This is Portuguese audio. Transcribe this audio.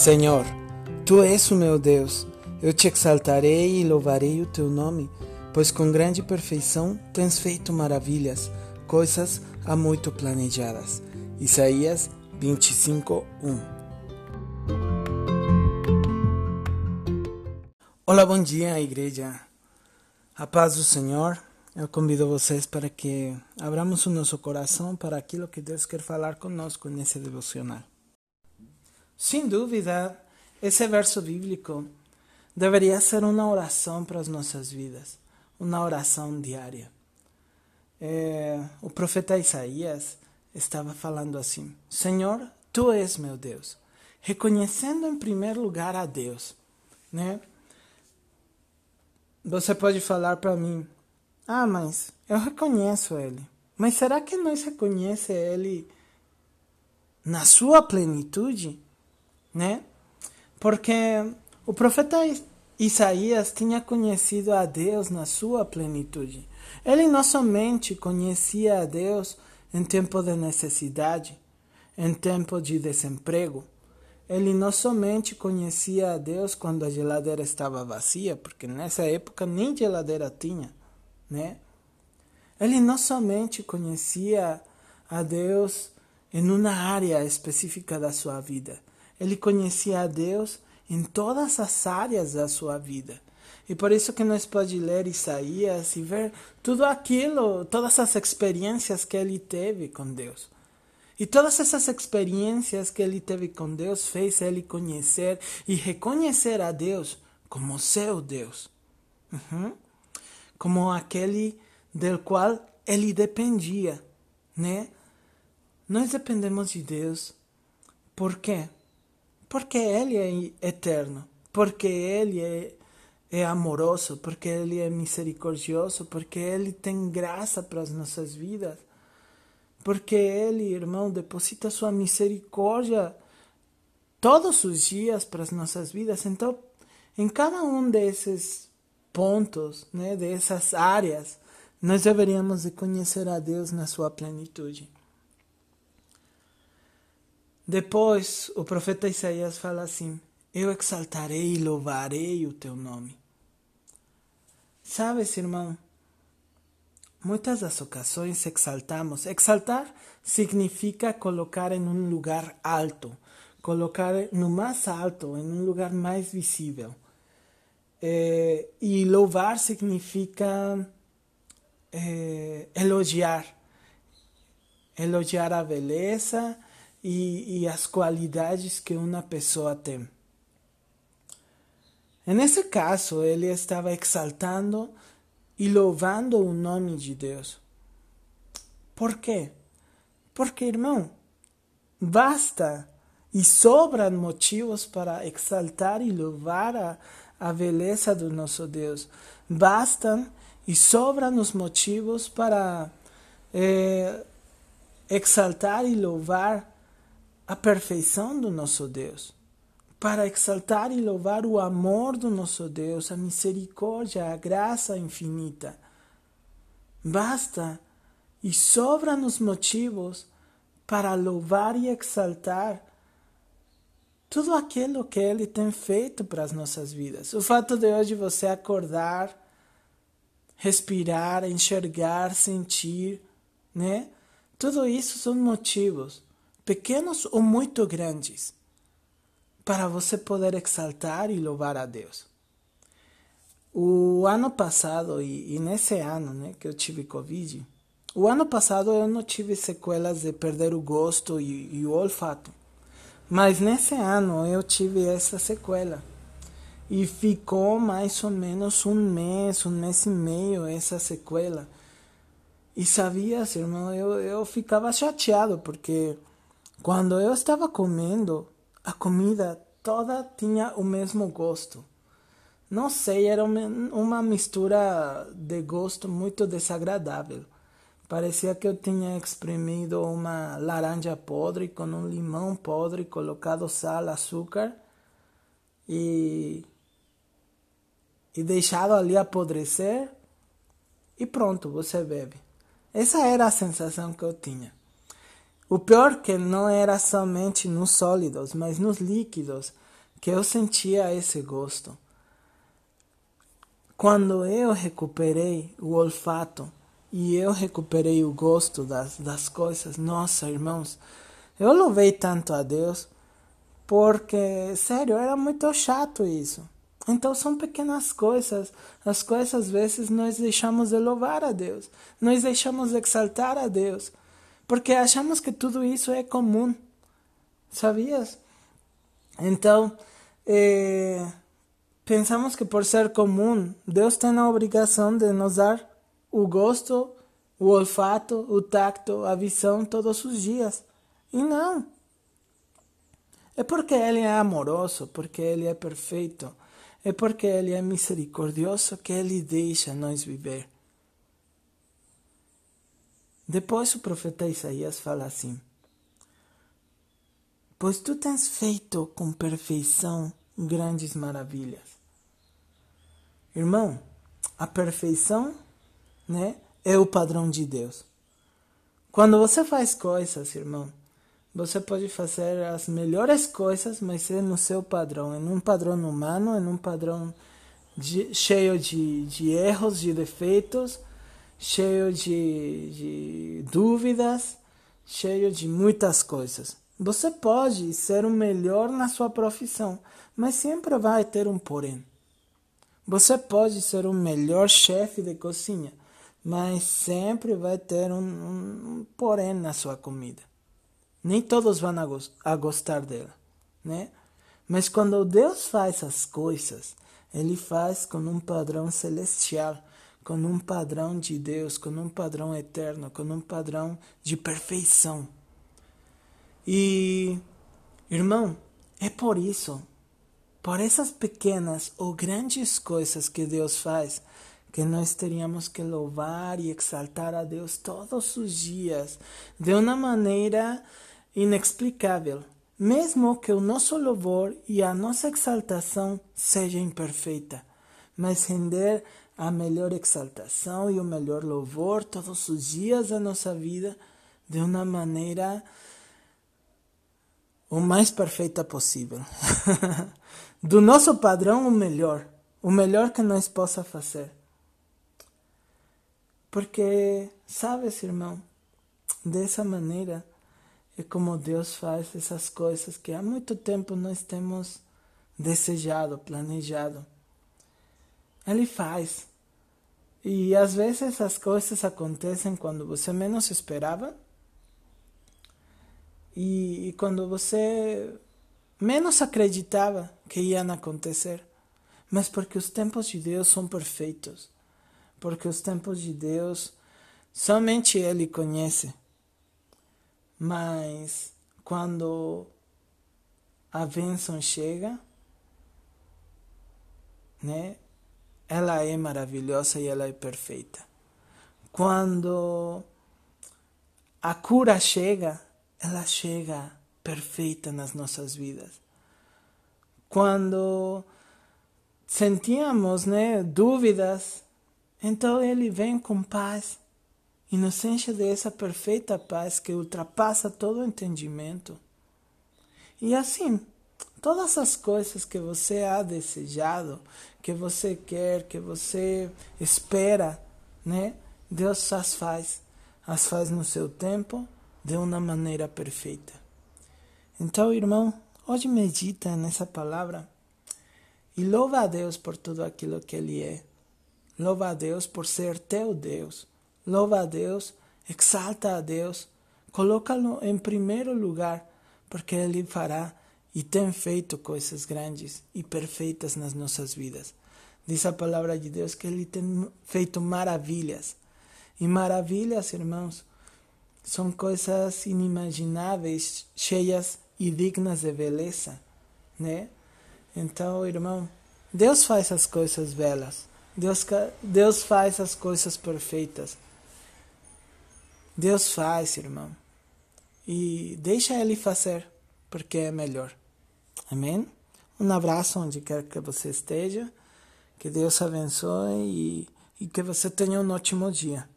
Senhor, tu és o meu Deus. Eu te exaltarei e louvarei o teu nome, pois com grande perfeição tens feito maravilhas, coisas há muito planejadas. Isaías 25, 1 Olá, bom dia, igreja. A paz do Senhor. Eu convido vocês para que abramos o nosso coração para aquilo que Deus quer falar conosco nesse devocional. Sem dúvida, esse verso bíblico deveria ser uma oração para as nossas vidas, uma oração diária. É, o profeta Isaías estava falando assim: Senhor, tu és meu Deus, reconhecendo em primeiro lugar a Deus, né? Você pode falar para mim, ah, mas eu reconheço Ele. Mas será que nós reconhece Ele na sua plenitude? Né? Porque o profeta Isaías tinha conhecido a Deus na sua plenitude. Ele não somente conhecia a Deus em tempo de necessidade, em tempo de desemprego. Ele não somente conhecia a Deus quando a geladeira estava vazia, porque nessa época nem geladeira tinha né? Ele não somente conhecia a Deus em uma área específica da sua vida, ele conhecia a Deus em todas as áreas da sua vida. E por isso que nós pode ler Isaías e ver tudo aquilo, todas as experiências que ele teve com Deus. E todas essas experiências que ele teve com Deus fez ele conhecer e reconhecer a Deus como seu Deus. Uhum como aquele del qual ele dependia, né? Nós dependemos de Deus. Por quê? Porque Ele é eterno, porque Ele é, é amoroso, porque Ele é misericordioso, porque Ele tem graça para as nossas vidas, porque Ele, irmão, deposita sua misericórdia todos os dias para as nossas vidas. Então, em cada um desses pontos, né, dessas áreas, nós deveríamos de conhecer a Deus na sua plenitude. Depois, o profeta Isaías fala assim: Eu exaltarei e louvarei o teu nome. Sabes, irmão, muitas das ocasiões exaltamos. Exaltar significa colocar em um lugar alto, colocar no mais alto, em um lugar mais visível. É, e louvar significa é, elogiar. Elogiar a beleza e, e as qualidades que uma pessoa tem. Nesse caso, ele estava exaltando e louvando o nome de Deus. Por quê? Porque, irmão, basta e sobram motivos para exaltar e louvar a, a beleza do nosso Deus. Bastam e sobram os motivos para é, exaltar e louvar a perfeição do nosso Deus, para exaltar e louvar o amor do nosso Deus, a misericórdia, a graça infinita. Basta e sobram os motivos para louvar e exaltar tudo aquilo que Ele tem feito para as nossas vidas. O fato de hoje você acordar, respirar, enxergar, sentir, né? Tudo isso são motivos, pequenos ou muito grandes, para você poder exaltar e louvar a Deus. O ano passado, e, e nesse ano né, que eu tive Covid, o ano passado eu não tive sequelas de perder o gosto e, e o olfato. Mas nesse ano eu tive essa sequela. E ficou mais ou menos um mês, um mês e meio essa sequela. E sabia, irmão, eu, eu ficava chateado porque quando eu estava comendo, a comida toda tinha o mesmo gosto. Não sei, era uma, mistura de gosto muito desagradável. Parecia que eu tinha espremido uma laranja podre com um limão podre, colocado sal, açúcar e, e deixado ali apodrecer e pronto, você bebe. Essa era a sensação que eu tinha. O pior que não era somente nos sólidos, mas nos líquidos. que eu sentia esse gosto. Quando eu recuperei o olfato e eu recuperei o gosto das, das coisas, nossa, irmãos, eu louvei tanto a Deus, porque, sério, era muito chato isso. Então são pequenas coisas, as coisas às vezes nós deixamos de louvar a Deus, nós deixamos de exaltar a Deus, porque achamos que tudo isso é comum, sabias? Então, eh, pensamos que por ser comum, Deus tem a obrigação de nos dar o gosto, o olfato, o tacto, a visão todos os dias. E não. É porque Ele é amoroso, porque Ele é perfeito, é porque Ele é misericordioso que Ele deixa nós viver. Depois o profeta Isaías fala assim: Pois tu tens feito com perfeição grandes maravilhas. Irmão, a perfeição né, é o padrão de Deus. Quando você faz coisas, irmão, você pode fazer as melhores coisas, mas é no seu padrão, em um padrão humano, em um padrão de, cheio de, de erros, de defeitos, cheio de, de dúvidas, cheio de muitas coisas. Você pode ser o melhor na sua profissão, mas sempre vai ter um porém. Você pode ser o melhor chefe de cozinha, mas sempre vai ter um, um, porém na sua comida. Nem todos vão a, go a gostar dela, né? Mas quando Deus faz as coisas, Ele faz com um padrão celestial, com um padrão de Deus, com um padrão eterno, com um padrão de perfeição. E, irmão, é por isso, por essas pequenas ou grandes coisas que Deus faz, que nós teríamos que louvar e exaltar a Deus todos os dias, de uma maneira inexplicável, mesmo que o nosso louvor e a nossa exaltação seja imperfeita, mas render a melhor exaltação e o melhor louvor todos os dias da nossa vida de uma maneira o mais perfeita possível. Do nosso padrão, o melhor. O melhor que nós possa fazer. Porque, sabes, irmão, dessa maneira é como Deus faz essas coisas que há muito tempo nós temos desejado, planejado. Ele faz. E às vezes essas coisas acontecem quando você menos esperava e, e quando você menos acreditava que iam acontecer. Mas porque os tempos de Deus são perfeitos. Porque os tempos de Deus somente Ele conhece. Mas quando a bênção chega, né? Ela é maravilhosa e ela é perfeita. Quando a cura chega, ela chega perfeita nas nossas vidas. Quando sentíamos, né, dúvidas, então ele vem com paz inocência dessa perfeita paz que ultrapassa todo entendimento. E assim, todas as coisas que você ha desejado, que você quer, que você espera, né? Deus as faz, as faz no seu tempo, de uma maneira perfeita. Então, irmão, hoje medita nessa palavra e louva a Deus por tudo aquilo que Ele é. Louva a Deus por ser teu Deus louva a Deus, exalta a Deus, coloca-lo em primeiro lugar, porque Ele fará e tem feito coisas grandes e perfeitas nas nossas vidas. Diz a palavra de Deus que Ele tem feito maravilhas. E maravilhas, irmãos, são coisas inimagináveis, cheias e dignas de beleza, né? Então, irmão, Deus faz as coisas belas. Deus, Deus faz as coisas perfeitas. Deus faz, irmão. E deixa Ele fazer, porque é melhor. Amém? Um abraço onde quer que você esteja. Que Deus abençoe e, e que você tenha um ótimo dia.